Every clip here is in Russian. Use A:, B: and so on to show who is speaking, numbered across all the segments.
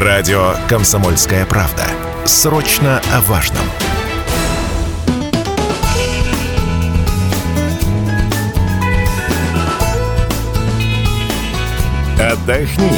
A: Радио «Комсомольская правда». Срочно о важном. Отдохни.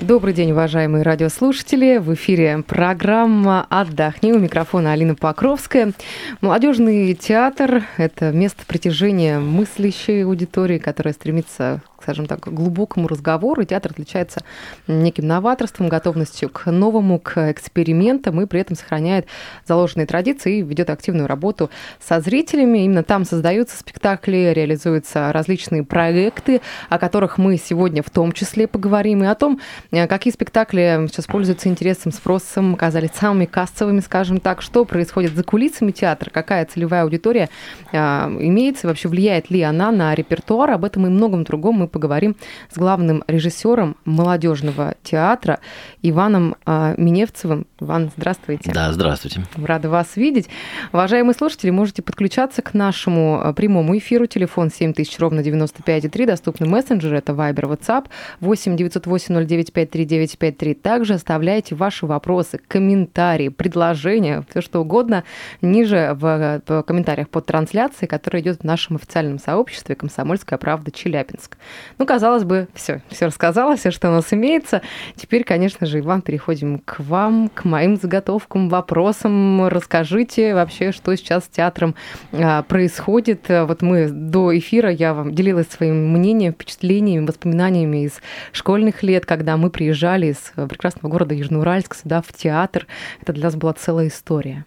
B: Добрый день, уважаемые радиослушатели. В эфире программа «Отдохни». У микрофона Алина Покровская. Молодежный театр – это место притяжения мыслящей аудитории, которая стремится скажем так, глубокому разговору. Театр отличается неким новаторством, готовностью к новому, к экспериментам и при этом сохраняет заложенные традиции и ведет активную работу со зрителями. Именно там создаются спектакли, реализуются различные проекты, о которых мы сегодня в том числе поговорим, и о том, э, какие спектакли сейчас пользуются интересом, спросом, оказались самыми кассовыми, скажем так, что происходит за кулисами театра, какая целевая аудитория э, имеется, вообще влияет ли она на репертуар, об этом и многом другом мы поговорим с главным режиссером молодежного театра Иваном а, Миневцевым. Иван, здравствуйте.
C: Да, здравствуйте.
B: Рада вас видеть. Уважаемые слушатели, можете подключаться к нашему а, прямому эфиру. Телефон 7000, ровно 95,3. Доступны мессенджеры. Это Viber, WhatsApp 8 908 09 953. Также оставляйте ваши вопросы, комментарии, предложения, все что угодно ниже в, в комментариях под трансляцией, которая идет в нашем официальном сообществе «Комсомольская правда Челябинск». Ну, казалось бы, все, все рассказала, все, что у нас имеется. Теперь, конечно же, Иван, переходим к вам, к моим заготовкам, вопросам. Расскажите вообще, что сейчас с театром а, происходит. Вот мы до эфира, я вам делилась своим мнением, впечатлениями, воспоминаниями из школьных лет, когда мы приезжали из прекрасного города Южноуральск сюда в театр. Это для нас была целая история.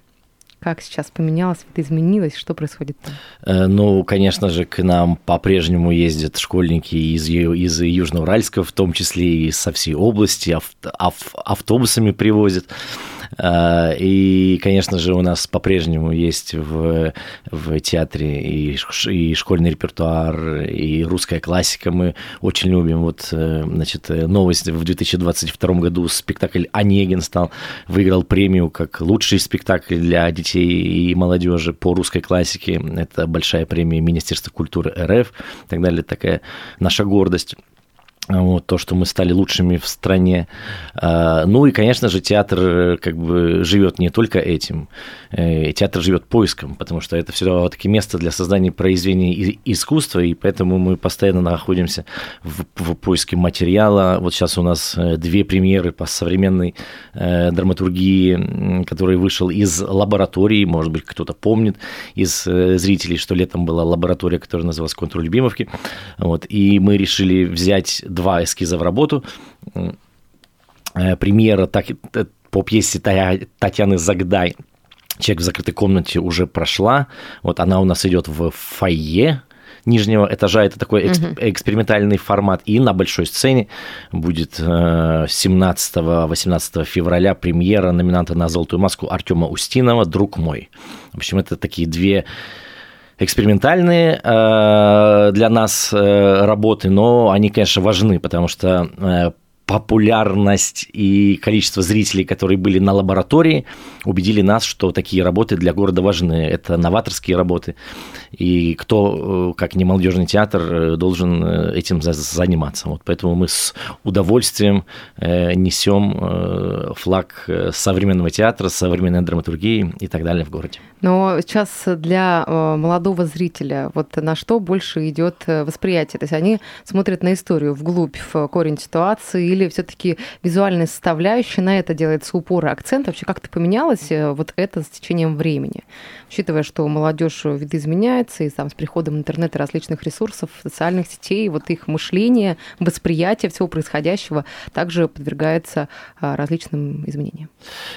B: Как сейчас поменялось, изменилось, что происходит там?
C: Э, ну, конечно же, к нам по-прежнему ездят школьники из, из Южноуральска, в том числе и со всей области, ав, автобусами привозят. А, и, конечно же, у нас по-прежнему есть в, в театре и, и школьный репертуар, и русская классика. Мы очень любим. Вот, э, значит, новость в 2022 году спектакль «Онегин» стал, выиграл премию как лучший спектакль для детей и молодежи по русской классике. Это большая премия Министерства культуры РФ и так далее. Такая наша гордость вот, то, что мы стали лучшими в стране. А, ну и, конечно же, театр э, как бы живет не только этим. Э, театр живет поиском, потому что это все-таки место для создания произведений искусства, и поэтому мы постоянно находимся в, в поиске материала. Вот сейчас у нас э, две премьеры по современной драматургии, который вышел из лаборатории, может быть, кто-то помнит из зрителей, что летом была лаборатория, которая называлась «Контур любимовки». Вот, и мы решили взять два эскиза в работу. Э, премьера так, э, по пьесе Татьяны Загдай «Человек в закрытой комнате» уже прошла. Вот она у нас идет в фойе, нижнего этажа. Это такой эксп- экспериментальный формат. И на большой сцене будет 17-18 э, февраля премьера номинанта на «Золотую маску» Артема Устинова «Друг мой». В общем, это такие две экспериментальные э, для нас э, работы, но они, конечно, важны, потому что э, популярность и количество зрителей, которые были на лаборатории, убедили нас, что такие работы для города важны. Это новаторские работы. И кто, э, как не молодежный театр, э, должен э, этим заниматься. Вот поэтому мы с удовольствием несем флаг современного театра, современной драматургии и так далее в городе.
B: Но сейчас для молодого зрителя вот на что больше идет восприятие? То есть они смотрят на историю вглубь, в корень ситуации, или все-таки визуальная составляющая на это делается упор и акцент? Вообще как-то поменялось вот это с течением времени? Учитывая, что молодежь видоизменяет, меняется, и там с приходом интернета различных ресурсов, социальных сетей, вот их мышление, восприятие всего происходящего также подвергается а, различным изменениям.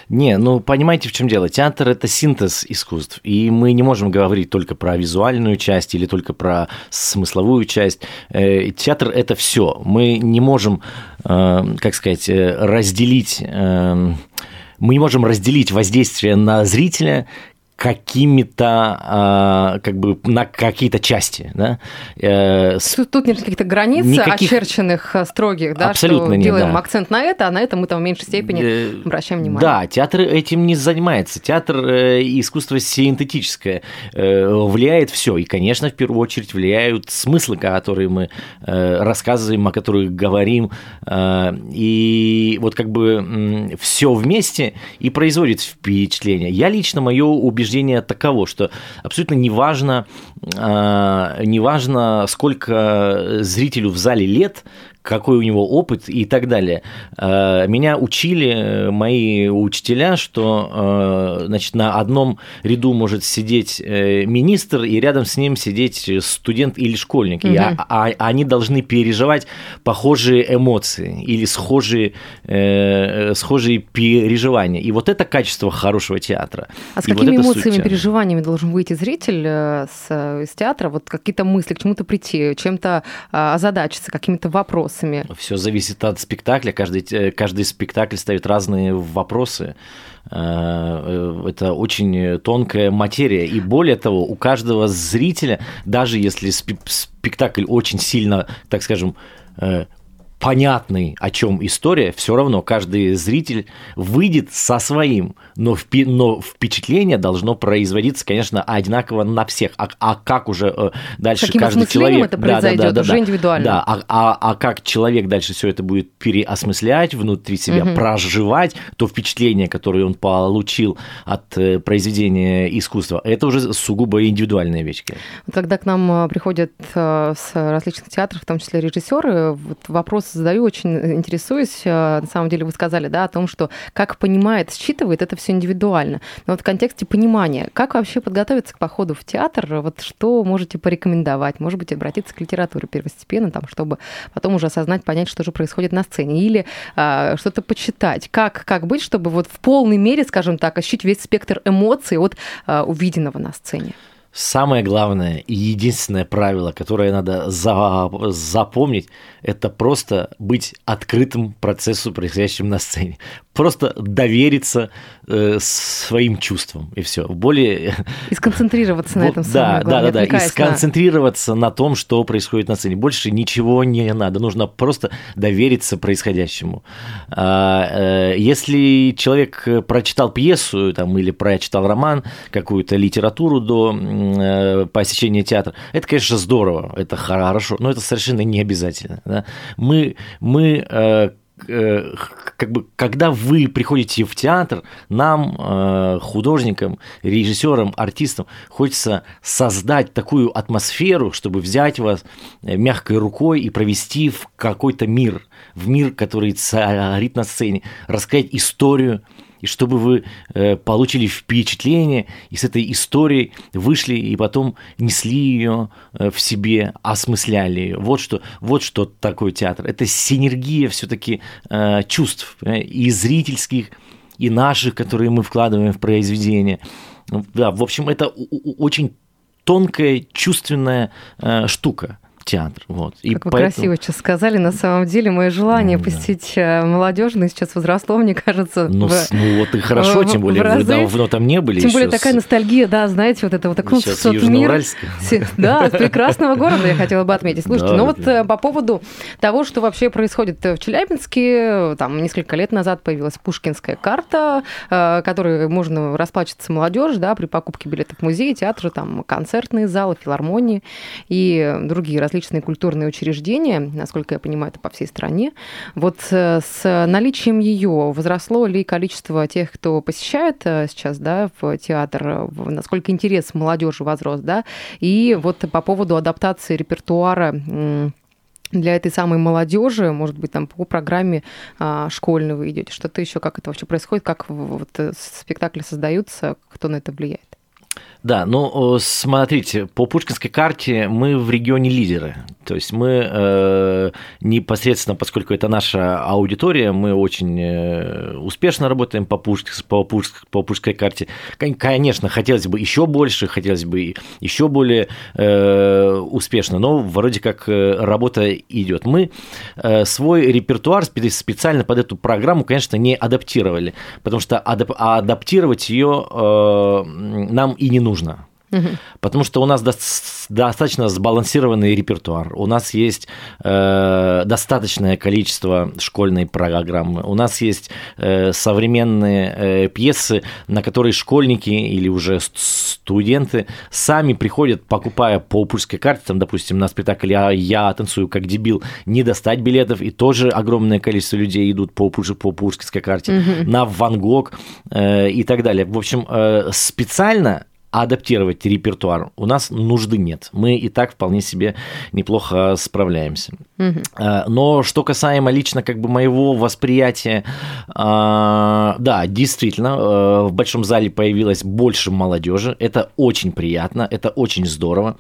C: Не, ну понимаете, в чем дело? Театр – это синтез искусств, и мы не можем говорить только про визуальную часть или только про смысловую часть. Э, театр – это все. Мы не можем, э, как сказать, э, разделить мы не можем разделить воздействие на зрителя какими-то, а, как бы на какие-то части. Да?
B: Э, тут, тут нет каких-то границ никаких... очерченных, э, строгих, да,
C: Абсолютно
B: что
C: нет,
B: делаем
C: да.
B: акцент на это, а на это мы там в меньшей степени э, обращаем внимание.
C: Да, театр этим не занимается. Театр искусство синтетическое влияет все. И, конечно, в первую очередь влияют смыслы, которые мы рассказываем, о которых говорим. И вот как бы все вместе и производит впечатление. Я лично, мое убеждение убеждение таково, что абсолютно неважно, а, неважно, сколько зрителю в зале лет, какой у него опыт и так далее. Э, меня учили э, мои учителя, что э, значит, на одном ряду может сидеть министр, и рядом с ним сидеть студент или школьник. Угу. И, а, а, они должны переживать похожие эмоции или схожие, э, схожие переживания. И вот это качество хорошего театра.
B: А с
C: и
B: какими вот эмоциями, переживаниями должен выйти зритель с, из театра? Вот какие-то мысли, к чему-то прийти, чем-то озадачиться, какими-то вопросами? Вопросами?
C: Все зависит от спектакля. Каждый, э, каждый спектакль ставит разные вопросы. Э, э, это очень тонкая материя. И более того, у каждого зрителя, даже если спектакль очень сильно, так скажем, понятный, о чем история, все равно каждый зритель выйдет со своим, но, впи- но впечатление должно производиться, конечно, одинаково на всех. А, а как уже э, дальше
B: Каким
C: каждый человек...
B: это произойдет, да, да, да, уже
C: да,
B: индивидуально.
C: Да, а, а, а как человек дальше все это будет переосмыслять, внутри себя угу. проживать, то впечатление, которое он получил от э, произведения искусства, это уже сугубо индивидуальная вещь.
B: Когда к нам э, приходят с различных театров, в том числе режиссеры, вот вопрос задаю, очень интересуюсь. Э, на самом деле вы сказали, да, о том, что как понимает, считывает, это все индивидуально. Но вот в контексте понимания, как вообще подготовиться к походу в театр, вот что можете порекомендовать? Может быть, обратиться к литературе первостепенно, там, чтобы потом уже осознать, понять, что же происходит на сцене, или а, что-то почитать. Как, как быть, чтобы вот в полной мере, скажем так, ощутить весь спектр эмоций от а, увиденного на сцене?
C: Самое главное и единственное правило, которое надо за, запомнить, это просто быть открытым процессу, происходящему на сцене. Просто довериться э, своим чувствам, и все. Более...
B: И сконцентрироваться на этом
C: Да, да, да, да, и сконцентрироваться на... на том, что происходит на сцене. Больше ничего не надо, нужно просто довериться происходящему. А, э, если человек прочитал пьесу там, или прочитал роман, какую-то литературу до Э, посещение театра. Это, конечно, здорово, это хорошо, но это совершенно не обязательно. Да? Мы, мы э, э, как бы, когда вы приходите в театр, нам, художникам, режиссерам, артистам, хочется создать такую атмосферу, чтобы взять вас мягкой рукой и провести в какой-то мир, в мир, который царит на сцене, рассказать историю, и чтобы вы э, получили впечатление и с этой историей вышли и потом несли ее э, в себе, осмысляли ее. Вот что, вот что такое театр. Это синергия все-таки э, чувств и зрительских, и наших, которые мы вкладываем в произведение. Да, в общем, это очень тонкая, чувственная штука театр. Вот.
B: И как вы поэтому... красиво сейчас сказали, на самом деле мое желание да. посетить э, молодежный сейчас возросло, мне кажется.
C: Ну, в... ну вот и хорошо, в... тем более вы давно там не были.
B: Тем более такая ностальгия, да, знаете, вот это вот окунуться в тот мир. Да, прекрасного города я хотела бы отметить. Слушайте, ну вот э, по поводу того, что вообще происходит в Челябинске, там несколько лет назад появилась пушкинская карта, э, которой можно расплачиваться молодежь, да, при покупке билетов в музей, театры, там концертные залы, филармонии и другие различные различные культурные учреждения, насколько я понимаю, это по всей стране. Вот э, с наличием ее возросло ли количество тех, кто посещает э, сейчас да, в театр, насколько интерес молодежи возрос, да, и вот по поводу адаптации репертуара для этой самой молодежи, может быть, там по программе а, школьной вы идете, что-то еще, как это вообще происходит, как вот э, спектакли создаются, кто на это влияет?
C: Да, ну смотрите, по Пушкинской карте мы в регионе лидеры. То есть мы э, непосредственно, поскольку это наша аудитория, мы очень э, успешно работаем по, Пушкинской, по, Пушкинской, по Пушкинской карте. Конечно, хотелось бы еще больше, хотелось бы еще более э, успешно, но вроде как э, работа идет. Мы э, свой репертуар специально под эту программу, конечно, не адаптировали, потому что адап- адаптировать ее э, нам и не нужно. Угу. Потому что у нас достаточно сбалансированный репертуар, у нас есть э, достаточное количество школьной программы, у нас есть э, современные э, пьесы, на которые школьники или уже студенты сами приходят, покупая по пульской карте, там, допустим, на спектакль «Я, я танцую как дебил», не достать билетов, и тоже огромное количество людей идут по, по пульской карте, угу. на Ван Гог э, и так далее. В общем, э, специально адаптировать репертуар у нас нужды нет. Мы и так вполне себе неплохо справляемся. Угу. Но что касаемо лично как бы моего восприятия, а, да, действительно, э, в большом зале появилось больше молодежи. Это очень приятно, это очень здорово.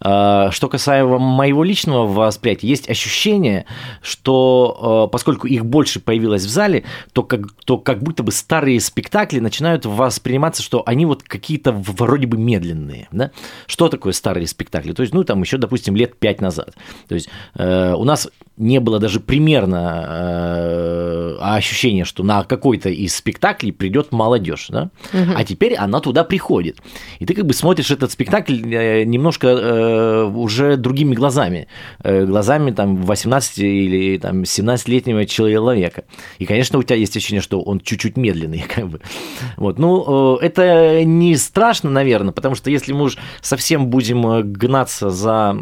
C: А, что касаемо моего личного восприятия, есть ощущение, что поскольку их больше появилось в зале, то как, то как будто бы старые спектакли начинают восприниматься, что они вот какие-то вроде бы медленные. Да? Что такое старые спектакли? То есть, ну, там еще, допустим, лет пять назад. То есть, э, у нас не было даже примерно э, ощущения, что на какой-то из спектаклей придет молодежь, да? угу. а теперь она туда приходит. И ты как бы смотришь этот спектакль э, немножко э, уже другими глазами, э, глазами там 18 или там 17-летнего человека. И, конечно, у тебя есть ощущение, что он чуть-чуть медленный, как бы. Вот. Ну, э, это не страшно, наверное, потому что если мы уж совсем будем э, гнаться за,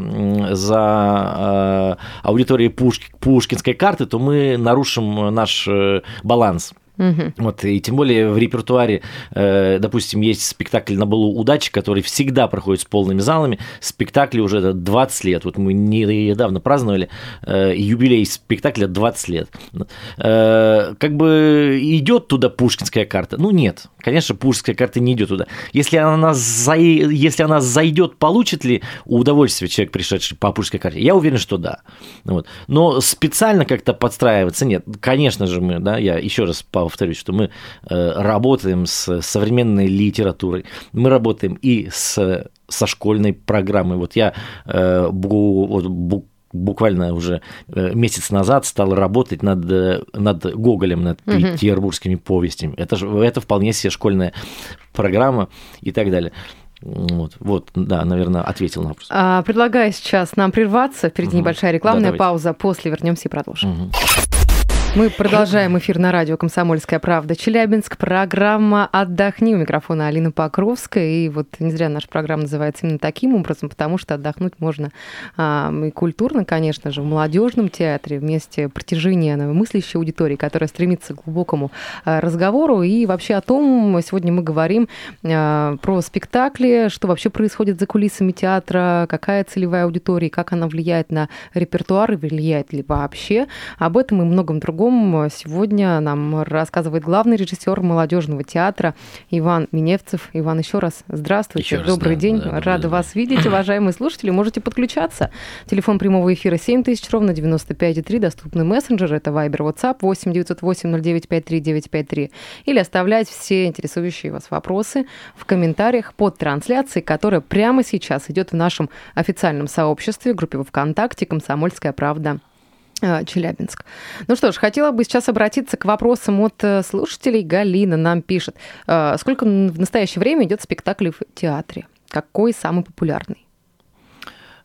C: за э, аудиторией Пушкинской карты, то мы нарушим наш э, баланс. Угу. Вот, и тем более в репертуаре, э, допустим, есть спектакль на балу удачи, который всегда проходит с полными залами. Спектакли уже 20 лет. Вот мы недавно праздновали э, юбилей спектакля 20 лет. Э, как бы идет туда пушкинская карта? Ну нет, конечно, пушкинская карта не идет туда. Если она, за... если она зайдет, получит ли удовольствие человек, пришедший по пушкинской карте? Я уверен, что да. Вот. Но специально как-то подстраиваться нет. Конечно же мы, да, я еще раз повторюсь, что мы э, работаем с современной литературой, мы работаем и с, со школьной программой. Вот я э, вот, буквально уже э, месяц назад стал работать над, над Гоголем, над угу. петербургскими повестями. Это, же, это вполне себе школьная программа и так далее. Вот, вот, да, наверное, ответил на вопрос.
B: А, предлагаю сейчас нам прерваться. Впереди угу. небольшая рекламная да, пауза. После вернемся и продолжим. Угу. Мы продолжаем эфир на радио «Комсомольская правда». Челябинск. Программа «Отдохни». У микрофона Алина Покровская. И вот не зря наша программа называется именно таким образом, потому что отдохнуть можно а, и культурно, конечно же, в молодежном театре, вместе протяжения мыслящей аудитории, которая стремится к глубокому а, разговору. И вообще о том, сегодня мы говорим а, про спектакли, что вообще происходит за кулисами театра, какая целевая аудитория, как она влияет на репертуар и влияет ли вообще. Об этом и многом другом другом сегодня нам рассказывает главный режиссер молодежного театра Иван Миневцев. Иван, еще раз здравствуйте, еще добрый да, день, да, рада да. вас видеть, уважаемые слушатели, можете подключаться. Телефон прямого эфира 7000, ровно 95,3, доступный мессенджер, это Viber, WhatsApp 8 908 0953 953, или оставлять все интересующие вас вопросы в комментариях под трансляцией, которая прямо сейчас идет в нашем официальном сообществе, группе ВКонтакте «Комсомольская правда». А, Челябинск. Ну что ж, хотела бы сейчас обратиться к вопросам от э, слушателей. Галина нам пишет. А, сколько в настоящее время идет спектаклей в театре? Какой самый популярный?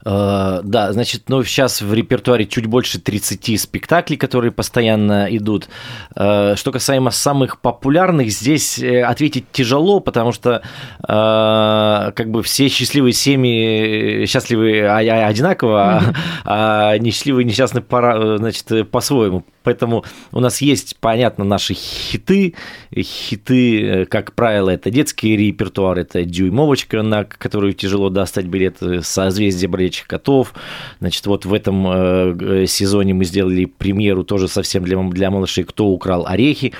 C: Э, да, значит, ну, сейчас в репертуаре чуть больше 30 спектаклей, которые постоянно идут. Э, что касаемо самых популярных, здесь э, ответить тяжело, потому что как бы все счастливые семьи счастливы а, а, одинаково, а несчастливые несчастны значит, по-своему. Поэтому у нас есть, понятно, наши хиты. Хиты, э, как правило, это детский репертуар, это «Дюймовочка», на которую тяжело достать билет, э, «Созвездие бродячих котов». Значит, вот в этом э, сезоне мы сделали премьеру тоже совсем для, для малышей «Кто украл орехи?».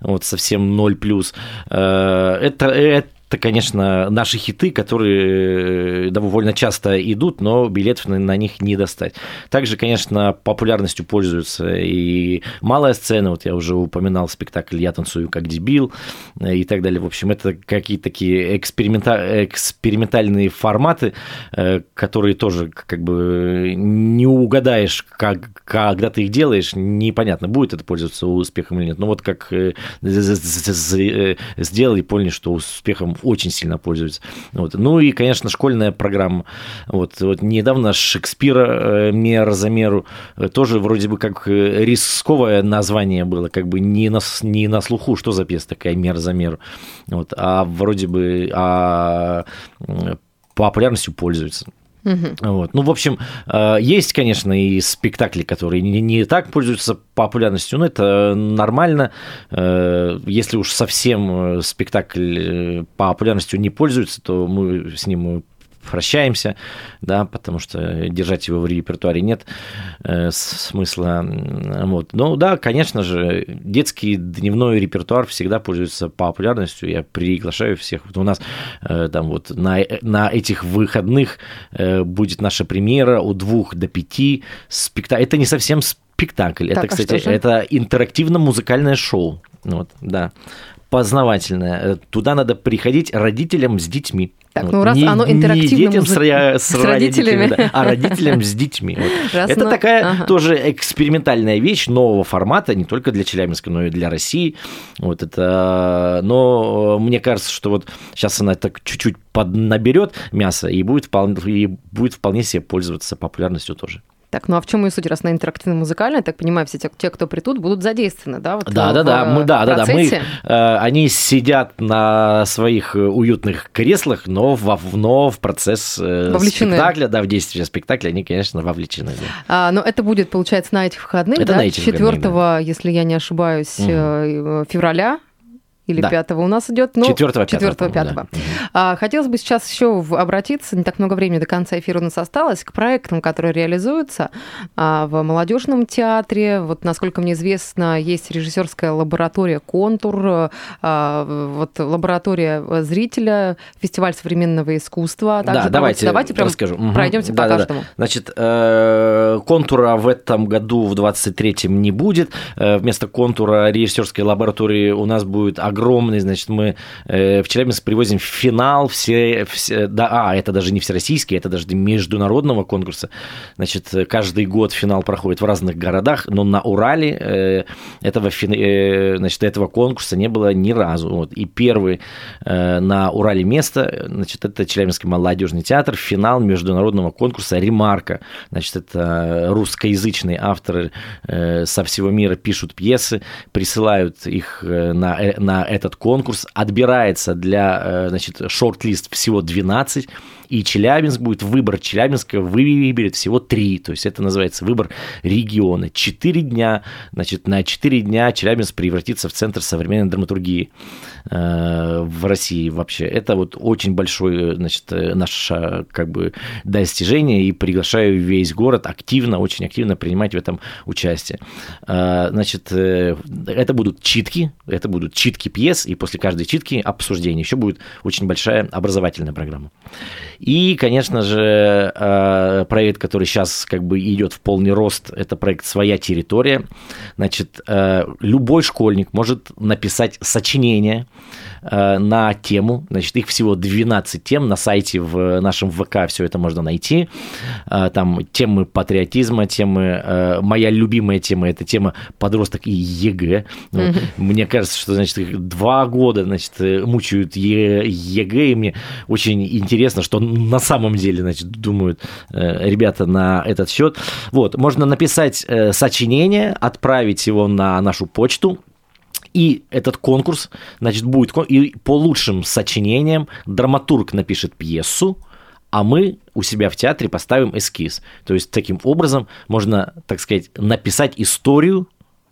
C: Вот совсем 0+. Это, это это, конечно, наши хиты, которые довольно часто идут, но билетов на, них не достать. Также, конечно, популярностью пользуются и малая сцена, вот я уже упоминал спектакль «Я танцую как дебил» и так далее. В общем, это какие-то такие эксперимента... экспериментальные форматы, э, которые тоже как бы не угадаешь, как, когда ты их делаешь, непонятно, будет это пользоваться успехом или нет. Но вот как э, сделали, поняли, что успехом очень сильно пользуются. Вот. Ну и, конечно, школьная программа. Вот, вот недавно Шекспира э, «Мера за меру» э, тоже вроде бы как э, рисковое название было, как бы не на, не на слуху, что за пьеса такая «Мера за меру». Вот, а вроде бы а популярностью пользуется. Угу. Вот. Ну, в общем, есть, конечно, и спектакли, которые не, не так пользуются популярностью, но это нормально. Если уж совсем спектакль популярностью не пользуется, то мы с ним прощаемся, да, потому что держать его в репертуаре нет э, смысла. Вот. Ну да, конечно же, детский дневной репертуар всегда пользуется популярностью. Я приглашаю всех. Вот у нас э, там вот на, на этих выходных э, будет наша премьера у двух до пяти спектакль. Это не совсем спектакль. Так, это, а кстати, это интерактивно-музыкальное шоу. Вот, да познавательное. Туда надо приходить родителям с детьми.
B: Так, вот. ну раз не, оно интерактивно...
C: Не детям с, с, с родителями, да, а родителям с детьми. Вот. Раз Это оно... такая ага. тоже экспериментальная вещь нового формата, не только для Челябинска, но и для России. Вот это... Но мне кажется, что вот сейчас она так чуть-чуть поднаберет мясо и будет вполне, и будет вполне себе пользоваться популярностью тоже.
B: Так, ну а в чем ее суть, раз она интерактивно-музыкальная, так понимаю, все те, те, кто придут, будут задействованы, да?
C: Вот да, да, да, мы, да, да, да, мы, э, они сидят на своих э, уютных креслах, но в, но в процесс э, вовлечены. спектакля, да, в действие спектакля они, конечно, вовлечены. Да.
B: А, но это будет, получается, на этих выходных, это да? на этих 4 выходных, да. если я не ошибаюсь, угу. февраля или да. 5 у нас идет.
C: Ну, 4
B: 4 5 да. а, Хотелось бы сейчас еще обратиться, не так много времени до конца эфира у нас осталось, к проектам, которые реализуются а, в молодежном театре. Вот, насколько мне известно, есть режиссерская лаборатория «Контур», а, вот лаборатория зрителя, фестиваль современного искусства.
C: Также да, давайте, давайте прям расскажу.
B: пройдемся да, по да, каждому.
C: Да. Значит, э, «Контура» в этом году, в 23-м, не будет. Э, вместо «Контура» режиссерской лаборатории у нас будет огромное огромный, значит, мы э, в Челябинск привозим финал, все, все, да, а, это даже не всероссийский, это даже международного конкурса, значит, каждый год финал проходит в разных городах, но на Урале э, этого, э, значит, этого конкурса не было ни разу, вот, и первый на Урале место, значит, это Челябинский молодежный театр, финал международного конкурса «Ремарка», значит, это русскоязычные авторы со всего мира пишут пьесы, присылают их на, на этот конкурс. Отбирается для, э, значит, шорт-лист всего 12 и Челябинск будет, выбор Челябинска выберет всего три, то есть это называется выбор региона. Четыре дня, значит, на четыре дня Челябинск превратится в центр современной драматургии э, в России вообще. Это вот очень большое, значит, наше как бы достижение, и приглашаю весь город активно, очень активно принимать в этом участие. Э, значит, э, это будут читки, это будут читки пьес, и после каждой читки обсуждение. Еще будет очень большая образовательная программа. И, конечно же, э, проект, который сейчас как бы идет в полный рост, это проект «Своя территория». Значит, э, любой школьник может написать сочинение, Э, на тему. Значит, их всего 12 тем на сайте в нашем ВК все это можно найти. Там темы патриотизма, темы... Моя любимая тема – это тема подросток и ЕГЭ. Mm-hmm. Мне кажется, что, значит, два года, значит, мучают ЕГЭ, и мне очень интересно, что на самом деле, значит, думают ребята на этот счет. Вот, можно написать сочинение, отправить его на нашу почту, и этот конкурс, значит, будет и по лучшим сочинениям драматург напишет пьесу, а мы у себя в театре поставим эскиз. То есть таким образом можно, так сказать, написать историю,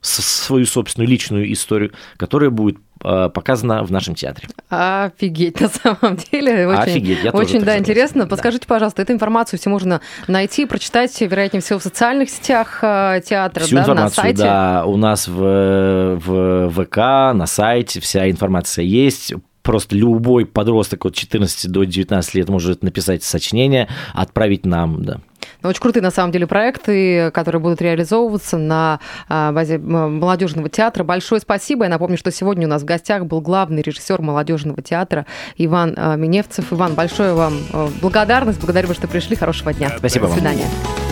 C: свою собственную личную историю, которая будет Э, показано в нашем театре.
B: Офигеть, на самом деле. Очень, Офигеть, я Очень, да, интересно. Да. Подскажите, пожалуйста, эту информацию все можно найти, прочитать, вероятнее всего, в социальных сетях э, театра,
C: Всю
B: да,
C: информацию,
B: на сайте?
C: Да, у нас в, в ВК, на сайте вся информация есть просто любой подросток от 14 до 19 лет может написать сочинение, отправить нам, да.
B: Ну, очень крутые, на самом деле, проекты, которые будут реализовываться на а, базе молодежного театра. Большое спасибо. Я напомню, что сегодня у нас в гостях был главный режиссер молодежного театра Иван а, Миневцев. Иван, большое вам а, благодарность. Благодарю вас, что пришли. Хорошего дня.
C: Спасибо
B: До свидания. Вам.